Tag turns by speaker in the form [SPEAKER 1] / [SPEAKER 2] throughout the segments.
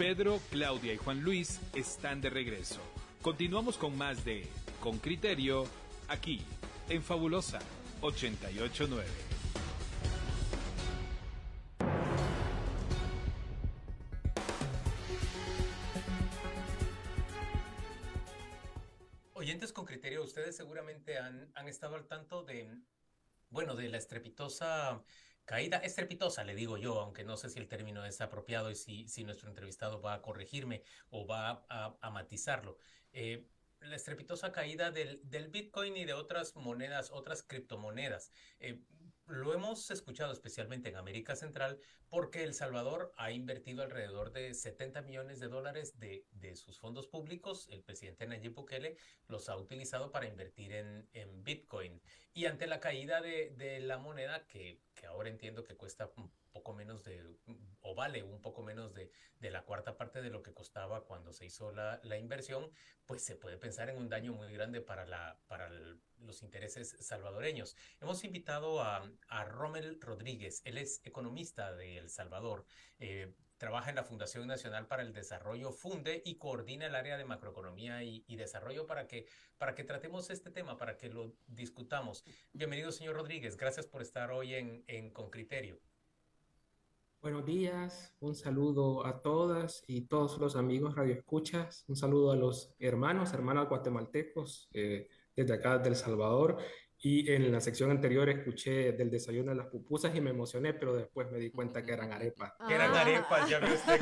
[SPEAKER 1] Pedro, Claudia y Juan Luis están de regreso. Continuamos con más de Con Criterio, aquí, en Fabulosa 889.
[SPEAKER 2] Oyentes con criterio, ustedes seguramente han, han estado al tanto de, bueno, de la estrepitosa Caída estrepitosa, le digo yo, aunque no sé si el término es apropiado y si, si nuestro entrevistado va a corregirme o va a, matizarlo. Eh, la estrepitosa caída del, del, Bitcoin y de otras monedas, otras criptomonedas. Eh, lo hemos escuchado especialmente en América Central porque El Salvador ha invertido alrededor de 70 millones de dólares de, de sus fondos públicos. El presidente Nayib Bukele los ha utilizado para invertir en, en Bitcoin. Y ante la caída de, de la moneda, que, que, ahora entiendo que cuesta un poco menos de, o vale un poco menos de, de la cuarta parte de lo que costaba cuando se hizo la, la, inversión, pues se puede pensar en un daño muy grande para, la, para el, los intereses salvadoreños. Hemos invitado a, a Rommel Rodríguez, él es economista de El Salvador. Eh, trabaja en la Fundación Nacional para el Desarrollo, funde y coordina el área de macroeconomía y, desarrollo para que, para que tratemos este tema, para que lo discutamos. Bienvenido, señor Rodríguez. Gracias por estar hoy en, en Con.
[SPEAKER 3] Buenos días, un saludo a todas y todos los amigos radioescuchas, un saludo a los hermanos, hermanas guatemaltecos eh, desde acá del Salvador y en la sección anterior escuché del desayuno de las pupusas y me emocioné, pero después me di cuenta que eran arepas.
[SPEAKER 2] Ah. Eran arepas, ya usted.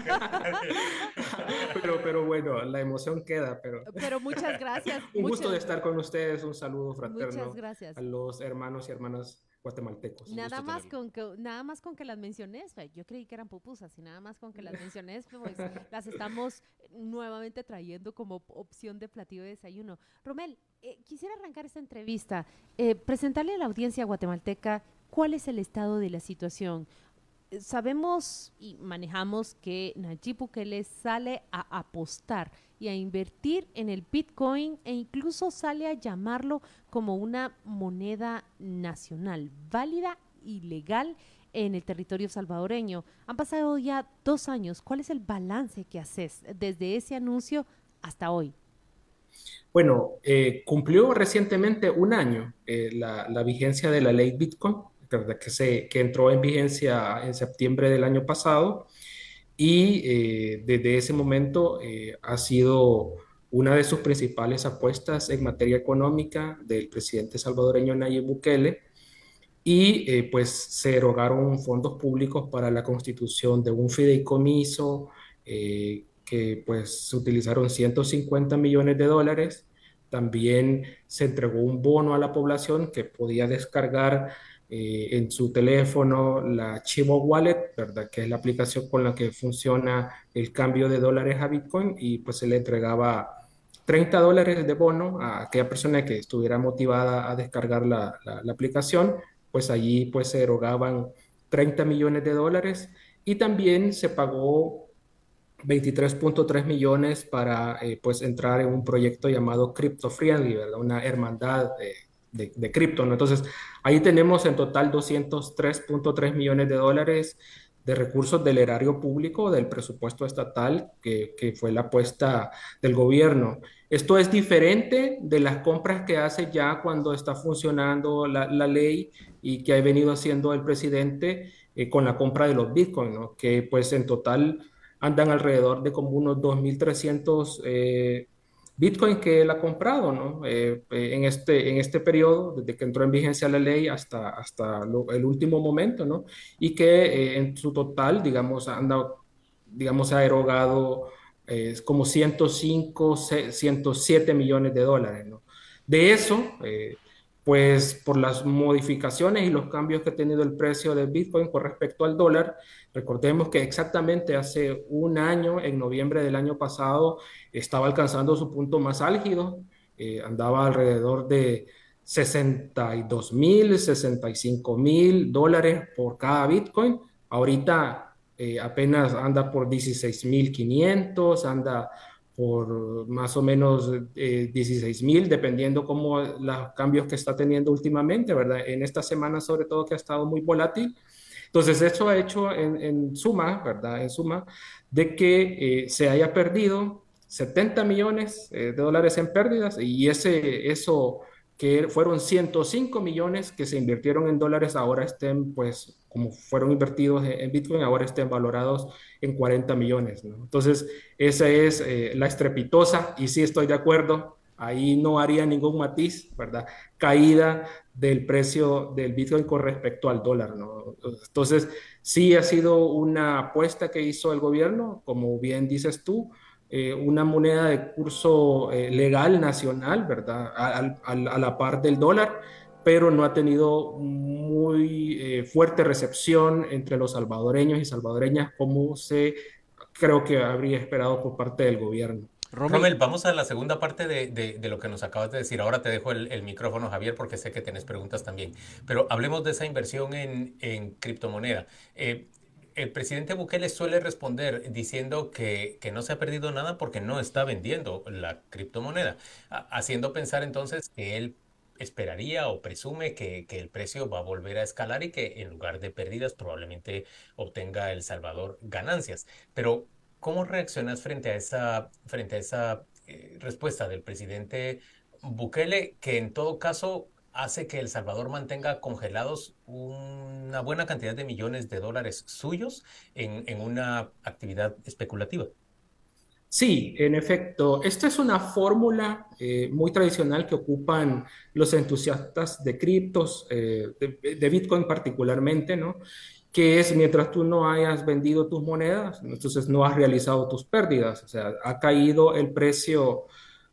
[SPEAKER 3] pero, pero bueno, la emoción queda. Pero,
[SPEAKER 4] pero muchas gracias.
[SPEAKER 3] un gusto de estar con ustedes, un saludo fraterno
[SPEAKER 4] muchas gracias.
[SPEAKER 3] a los hermanos y hermanas guatemaltecos.
[SPEAKER 4] Nada más, con que, nada más con que las menciones, yo creí que eran pupusas y nada más con que las menciones, pues las estamos nuevamente trayendo como opción de platillo de desayuno. Romel, eh, quisiera arrancar esta entrevista, eh, presentarle a la audiencia guatemalteca cuál es el estado de la situación. Sabemos y manejamos que Nayib Bukele sale a apostar y a invertir en el Bitcoin e incluso sale a llamarlo como una moneda nacional, válida y legal en el territorio salvadoreño. Han pasado ya dos años. ¿Cuál es el balance que haces desde ese anuncio hasta hoy?
[SPEAKER 3] Bueno, eh, cumplió recientemente un año eh, la, vigencia de la ley Bitcoin, que, se, que entró en vigencia en septiembre del año pasado y eh, desde ese momento eh, ha sido una de sus principales apuestas en materia económica del presidente salvadoreño Nayib Bukele y eh, pues se erogaron fondos públicos para la constitución de un fideicomiso que pues se utilizaron 150 millones de dólares. También se entregó un bono a la población que podía descargar eh, en su teléfono la Chivo Wallet, ¿verdad? Que es la aplicación con la que funciona el cambio de dólares a Bitcoin y pues se le entregaba 30 dólares de bono a aquella persona que estuviera motivada a descargar la, la, aplicación, pues allí pues se erogaban 30 millones de dólares y también se pagó 23.3 millones para eh, pues entrar en un proyecto llamado Crypto Friendly, ¿verdad? Una hermandad de, de, cripto, ¿no? Entonces, ahí tenemos en total 203.3 millones de dólares de recursos del erario público, del presupuesto estatal, que, que, fue la apuesta del gobierno. Esto es diferente de las compras que hace ya cuando está funcionando la, la ley y que ha venido haciendo el presidente eh, con la compra de los bitcoins, ¿no? que pues en total andan alrededor de como unos 2.300 eh, Bitcoin que él ha comprado, ¿no? Eh, eh, en, este, en este periodo, desde que entró en vigencia la ley hasta, hasta el último momento, ¿no? Y que eh, en su total, digamos, anda, digamos, ha erogado como 105, 107 millones de dólares, ¿no? De eso, pues por las modificaciones y los cambios que ha tenido el precio del Bitcoin con respecto al dólar, recordemos que exactamente hace un año, en noviembre del año pasado, estaba alcanzando su punto más álgido, eh, andaba alrededor de 62 mil, 65 mil dólares por cada Bitcoin. Ahorita eh, apenas anda por 16 mil 500, anda por más o menos eh, 16 mil, dependiendo cómo los cambios que está teniendo últimamente, ¿verdad? En esta semana sobre todo que ha estado muy volátil. Entonces, eso ha hecho en, suma, ¿verdad? En suma, de que eh, se haya perdido 70 millones eh, de dólares en pérdidas y ese, eso que fueron 105 millones que se invirtieron en dólares, ahora estén, pues, como fueron invertidos en Bitcoin, ahora estén valorados en 40 millones. ¿no? Entonces, esa es eh, la estrepitosa, y sí estoy de acuerdo, ahí no haría ningún matiz, ¿verdad? Caída del precio del Bitcoin con respecto al dólar, ¿no? Entonces, sí ha sido una apuesta que hizo el gobierno, como bien dices tú, eh, una moneda de curso eh, legal nacional, ¿verdad? A, la par del dólar, pero no ha tenido muy eh, fuerte recepción entre los salvadoreños y salvadoreñas como se creo que habría esperado por parte del gobierno.
[SPEAKER 2] Romel, vamos a la segunda parte de, de, lo que nos acabas de decir. Ahora te dejo el, el, micrófono, Javier, porque sé que tienes preguntas también. Pero hablemos de esa inversión en, en criptomoneda el presidente Bukele suele responder diciendo que, no se ha perdido nada porque no está vendiendo la criptomoneda, haciendo pensar entonces que él esperaría o presume que, el precio va a volver a escalar y que en lugar de pérdidas probablemente obtenga El Salvador ganancias. Pero, ¿cómo reaccionas frente a esa, frente a esa eh, respuesta del presidente Bukele que en todo caso hace que El Salvador mantenga congelados una buena cantidad de millones de dólares suyos en, una actividad especulativa.
[SPEAKER 3] Sí, en efecto, esta es una fórmula eh, muy tradicional que ocupan los entusiastas de criptos, eh, de, Bitcoin particularmente, ¿no? Que es mientras tú no hayas vendido tus monedas, entonces no has realizado tus pérdidas, o sea, ha caído el precio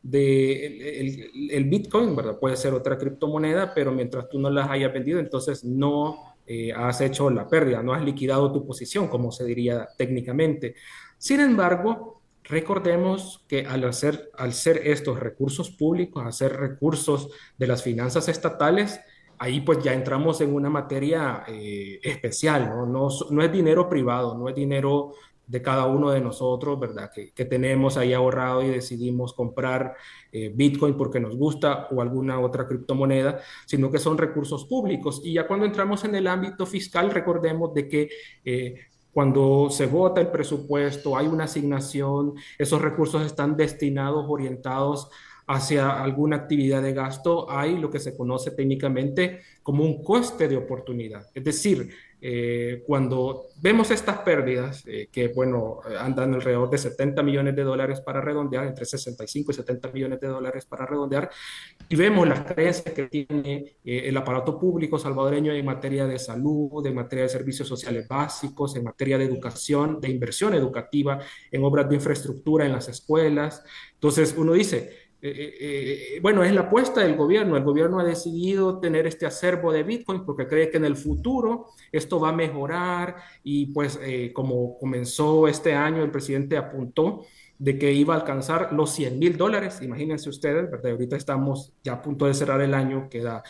[SPEAKER 3] de el, Bitcoin, ¿verdad? Puede ser otra criptomoneda, pero mientras tú no las hayas vendido, entonces no eh, has hecho la pérdida, no has liquidado tu posición, como se diría técnicamente. Sin embargo, recordemos que al, hacer, ser estos recursos públicos, hacer recursos de las finanzas estatales, ahí pues ya entramos en una materia eh, especial, ¿no? ¿no? No es dinero privado, no es dinero de cada uno de nosotros, ¿verdad? Que, tenemos ahí ahorrado y decidimos comprar eh, Bitcoin porque nos gusta o alguna otra criptomoneda, sino que son recursos públicos. Y ya cuando entramos en el ámbito fiscal, recordemos de que eh, cuando se vota el presupuesto, hay una asignación, esos recursos están destinados, orientados hacia alguna actividad de gasto, hay lo que se conoce técnicamente como un coste de oportunidad. Es decir, eh, cuando vemos estas pérdidas, eh, que bueno, andan alrededor de 70 millones de dólares para redondear, entre 65 y 70 millones de dólares para redondear, y vemos las creencias que tiene eh, el aparato público salvadoreño en materia de salud, en materia de servicios sociales básicos, en materia de educación, de inversión educativa, en obras de infraestructura en las escuelas. Entonces uno dice, eh, eh, eh, bueno, es la apuesta del gobierno. El gobierno ha decidido tener este acervo de Bitcoin porque cree que en el futuro esto va a mejorar y pues como comenzó este año, el presidente apuntó de que iba a alcanzar los 100 mil dólares. Imagínense ustedes, ¿verdad? Ahorita estamos ya a punto de cerrar el año, queda,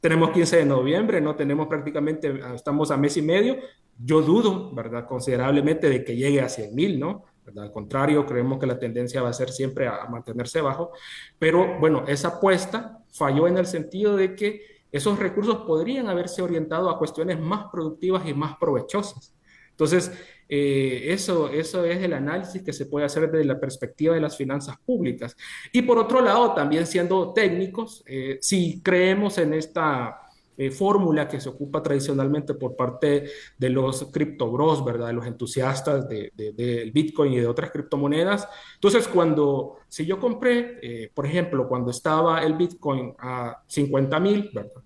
[SPEAKER 3] tenemos 15 de noviembre, no tenemos prácticamente, estamos a mes y medio. Yo dudo, ¿verdad? Considerablemente de que llegue a 100 mil, ¿no? Al contrario, creemos que la tendencia va a ser siempre a, mantenerse bajo, pero bueno, esa apuesta falló en el sentido de que esos recursos podrían haberse orientado a cuestiones más productivas y más provechosas. Entonces, eh, eso, eso es el análisis que se puede hacer desde la perspectiva de las finanzas públicas. Y por otro lado, también siendo técnicos, eh, si creemos en esta eh, fórmula que se ocupa tradicionalmente por parte de los criptobros, ¿verdad? De los entusiastas del de, Bitcoin y de otras criptomonedas. Entonces, cuando, si yo compré, eh, por ejemplo, cuando estaba el Bitcoin a 50 mil, ¿verdad?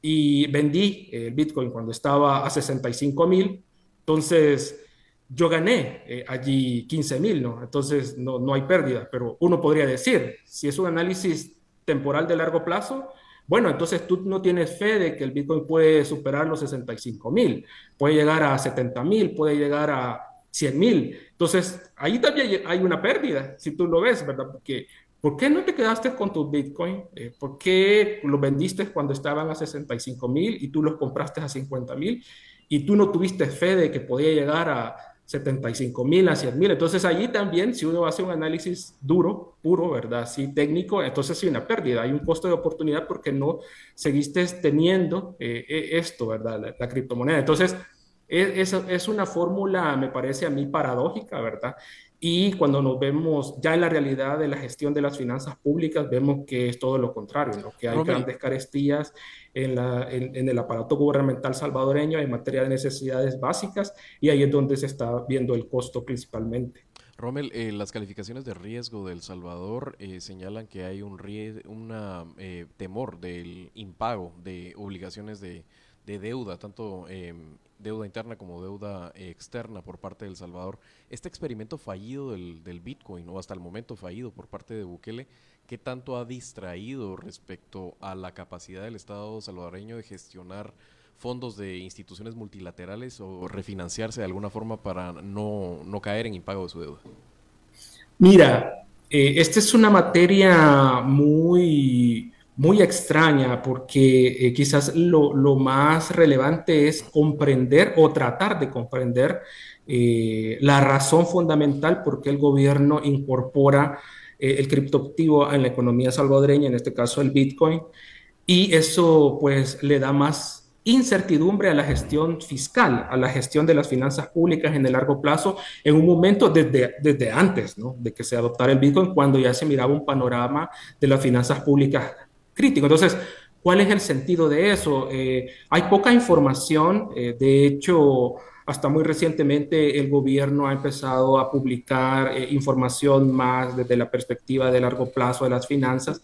[SPEAKER 3] Y vendí el Bitcoin cuando estaba a 65 mil, entonces yo gané eh, allí 15 mil, ¿no? Entonces no, no hay pérdida, pero uno podría decir, si es un análisis temporal de largo plazo, bueno, entonces tú no tienes fe de que el Bitcoin puede superar los 65 mil, puede llegar a 70 mil, puede llegar a 100 mil. Entonces, ahí también hay una pérdida, si tú lo ves, ¿verdad? Porque, ¿por qué no te quedaste con tu Bitcoin? Eh, ¿Por qué lo vendiste cuando estaban a 65 mil y tú los compraste a 50 mil? Y tú no tuviste fe de que podía llegar a 75 mil a 100 mil. Entonces allí también, si uno hace un análisis duro, puro, ¿verdad? Sí, técnico, entonces hay una pérdida, hay un costo de oportunidad porque no seguiste teniendo eh, eh, esto, ¿verdad? La, criptomoneda. Entonces, es, es una fórmula, me parece a mí, paradójica, ¿verdad? Y cuando nos vemos ya en la realidad de la gestión de las finanzas públicas, vemos que es todo lo contrario, que hay grandes carestías en, la, en, el aparato gubernamental salvadoreño en materia de necesidades básicas y ahí es donde se está viendo el costo principalmente.
[SPEAKER 5] Rommel, eh, las calificaciones de riesgo del Salvador eh, señalan que hay un una, eh, temor del impago de obligaciones de, de deuda, tanto em, deuda interna como deuda externa por parte del Salvador. Este experimento fallido del, del, Bitcoin, o hasta el momento fallido por parte de Bukele, ¿qué tanto ha distraído respecto a la capacidad del Estado salvadoreño de gestionar fondos de instituciones multilaterales o refinanciarse de alguna forma para no, no caer en impago de su deuda?
[SPEAKER 3] Mira, eh, esta es una materia muy muy extraña porque eh, quizás lo, más relevante es comprender o tratar de comprender eh, la razón fundamental por qué el gobierno incorpora eh, el criptoactivo en la economía salvadoreña, en este caso el Bitcoin, y eso pues le da más incertidumbre a la gestión fiscal, a la gestión de las finanzas públicas en el largo plazo, en un momento desde, desde antes ¿no? de que se adoptara el Bitcoin, cuando ya se miraba un panorama de las finanzas públicas crítico. Entonces, ¿cuál es el sentido de eso? Eh, hay poca información, eh, de hecho, hasta muy recientemente el gobierno ha empezado a publicar eh, información más desde la perspectiva de largo plazo de las finanzas,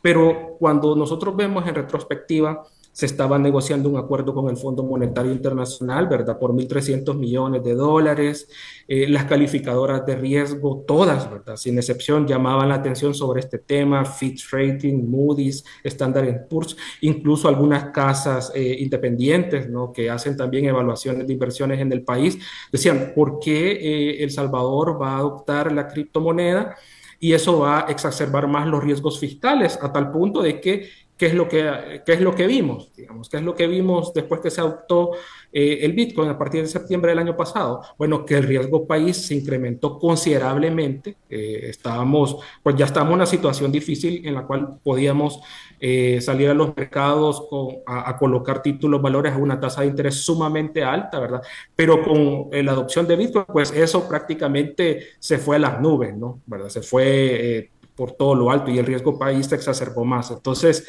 [SPEAKER 3] pero cuando nosotros vemos en retrospectiva, se estaba negociando un acuerdo con el Fondo Monetario Internacional, ¿verdad? Por 1.300 millones de dólares. Eh, las calificadoras de riesgo, todas, ¿verdad? Sin excepción, llamaban la atención sobre este tema. Fitch Rating, Moody's, Standard Poor's, incluso algunas casas eh, independientes, ¿no? Que hacen también evaluaciones de inversiones en el país, decían, ¿por qué eh, El Salvador va a adoptar la criptomoneda? Y eso va a exacerbar más los riesgos fiscales, a tal punto de que ¿Qué es lo que, qué es lo que vimos? Digamos, ¿Qué es lo que vimos después que se adoptó eh, el Bitcoin a partir de septiembre del año pasado? Bueno, que el riesgo país se incrementó considerablemente. Eh, estábamos, pues ya estábamos en una situación difícil en la cual podíamos eh, salir a los mercados a, colocar títulos, valores a una tasa de interés sumamente alta, ¿verdad? Pero con la adopción de Bitcoin, pues eso prácticamente se fue a las nubes, ¿no? ¿Verdad? Se fue por todo lo alto y el riesgo país se exacerbó más. Entonces,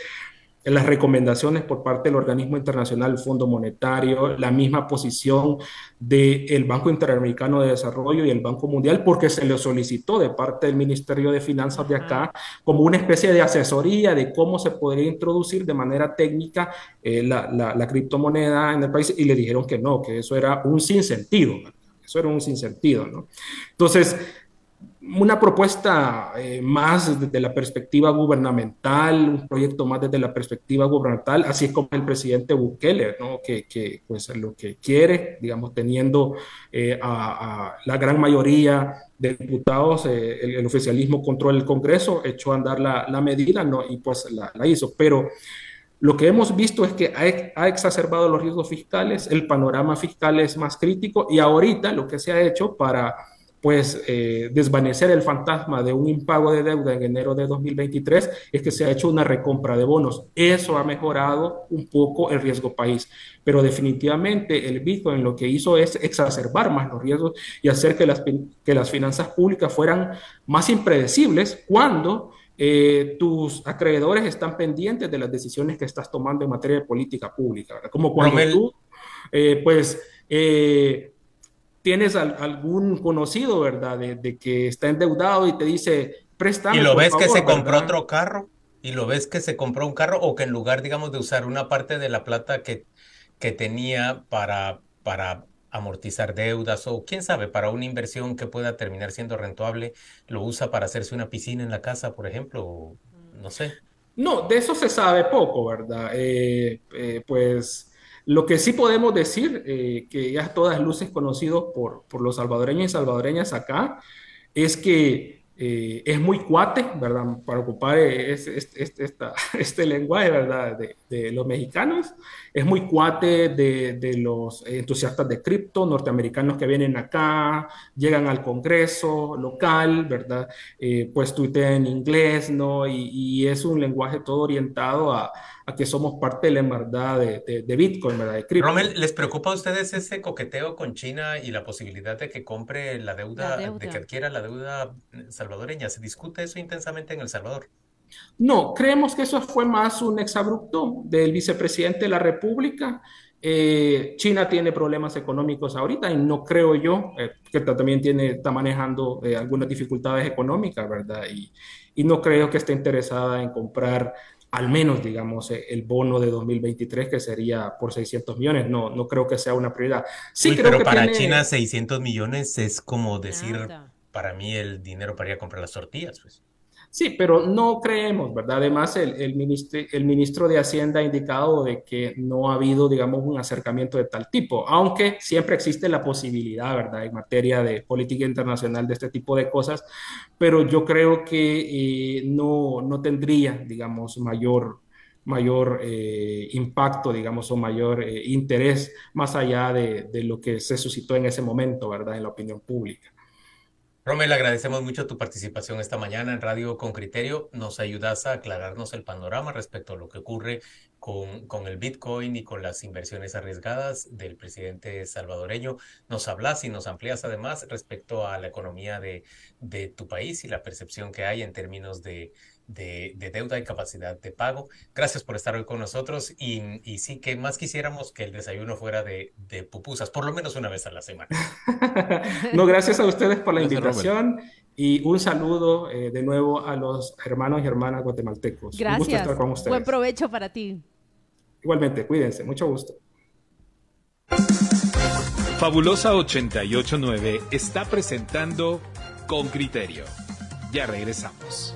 [SPEAKER 3] las recomendaciones por parte del organismo internacional, el Fondo Monetario, la misma posición del Banco Interamericano de Desarrollo y el Banco Mundial, porque se le solicitó de parte del Ministerio de Finanzas de acá como una especie de asesoría de cómo se podría introducir de manera técnica eh, la, la, criptomoneda en el país y le dijeron que no, que eso era un sinsentido. Eso era un sinsentido, ¿no? Entonces, una propuesta eh, más desde la perspectiva gubernamental, un proyecto más desde la perspectiva gubernamental, así es como el presidente Bukele, ¿no? que, que pues lo que quiere, digamos, teniendo eh, a, la gran mayoría de diputados, eh, el, oficialismo controla el Congreso, echó a andar la, la medida ¿no? y pues la, la, hizo. Pero lo que hemos visto es que ha, ha exacerbado los riesgos fiscales, el panorama fiscal es más crítico y ahorita lo que se ha hecho para pues eh, desvanecer el fantasma de un impago de deuda en enero de 2023 es que se ha hecho una recompra de bonos. Eso ha mejorado un poco el riesgo país, pero definitivamente el Bitcoin lo que hizo es exacerbar más los riesgos y hacer que las, que las finanzas públicas fueran más impredecibles cuando eh, tus acreedores están pendientes de las decisiones que estás tomando en materia de política pública, como cuando tú, eh, pues, tienes algún conocido, ¿verdad? De, que está endeudado y te dice, préstame.
[SPEAKER 2] Y lo ves que se compró otro carro, y lo ves que se compró un carro, o que en lugar, digamos, de usar una parte de la plata que, que tenía para, para amortizar deudas, o quién sabe, para una inversión que pueda terminar siendo rentable, lo usa para hacerse una piscina en la casa, por ejemplo, no sé.
[SPEAKER 3] No, de eso se sabe poco, ¿verdad? Eh, eh, pues lo que sí podemos decir, eh, que ya todas luces conocido por, por los salvadoreños y salvadoreñas acá, es que eh, es muy cuate, ¿verdad? Para ocupar este, este, lenguaje, ¿verdad? De, los mexicanos. Es muy cuate de, los entusiastas de cripto, norteamericanos que vienen acá, llegan al Congreso local, ¿verdad? Eh, pues tuitean en inglés, ¿no? Y, y, es un lenguaje todo orientado a, a que somos parte de la hermandad de, de, Bitcoin, ¿verdad? De
[SPEAKER 2] cripto. Romel, ¿les preocupa a ustedes ese coqueteo con China y la posibilidad de que compre la deuda, de que adquiera la deuda salvadoreña? ¿Se discute eso intensamente en El Salvador?
[SPEAKER 3] No, creemos que eso fue más un exabrupto del vicepresidente de la República. Eh, China tiene problemas económicos ahorita y no creo yo eh, que también tiene, está manejando eh, algunas dificultades económicas, ¿verdad? Y, y, no creo que esté interesada en comprar al menos, digamos, el bono de 2023, que sería por 600 millones. No, no creo que sea una prioridad.
[SPEAKER 2] Sí, creo pero para China 600 millones es como decir, para mí el dinero para ir a comprar las tortillas, pues.
[SPEAKER 3] Sí, pero no creemos, ¿verdad? Además, el, el, ministro, el ministro de Hacienda ha indicado de que no ha habido, digamos, un acercamiento de tal tipo, aunque siempre existe la posibilidad, ¿verdad? En materia de política internacional de este tipo de cosas, pero yo creo que eh, no, no tendría, digamos, mayor mayor eh, impacto, digamos, o mayor eh, interés más allá de, de, lo que se suscitó en ese momento, ¿verdad? En la opinión pública.
[SPEAKER 2] Romel, agradecemos mucho tu participación esta mañana en Radio con Criterio. Nos ayudas a aclararnos el panorama respecto a lo que ocurre con, con, el Bitcoin y con las inversiones arriesgadas del presidente salvadoreño. Nos hablas y nos amplías además respecto a la economía de, de tu país y la percepción que hay en términos de, de, deuda y capacidad de pago. Gracias por estar hoy con nosotros y, y sí que más quisiéramos que el desayuno fuera de, de, pupusas, por lo menos una vez a la semana.
[SPEAKER 3] no, gracias a ustedes por la invitación y un saludo eh, de nuevo a los hermanos y hermanas guatemaltecos.
[SPEAKER 4] Gracias. Un gusto estar con ustedes. Buen provecho para ti.
[SPEAKER 3] Igualmente, cuídense, mucho gusto.
[SPEAKER 1] Fabulosa 889 está presentando Con Criterio. Ya regresamos.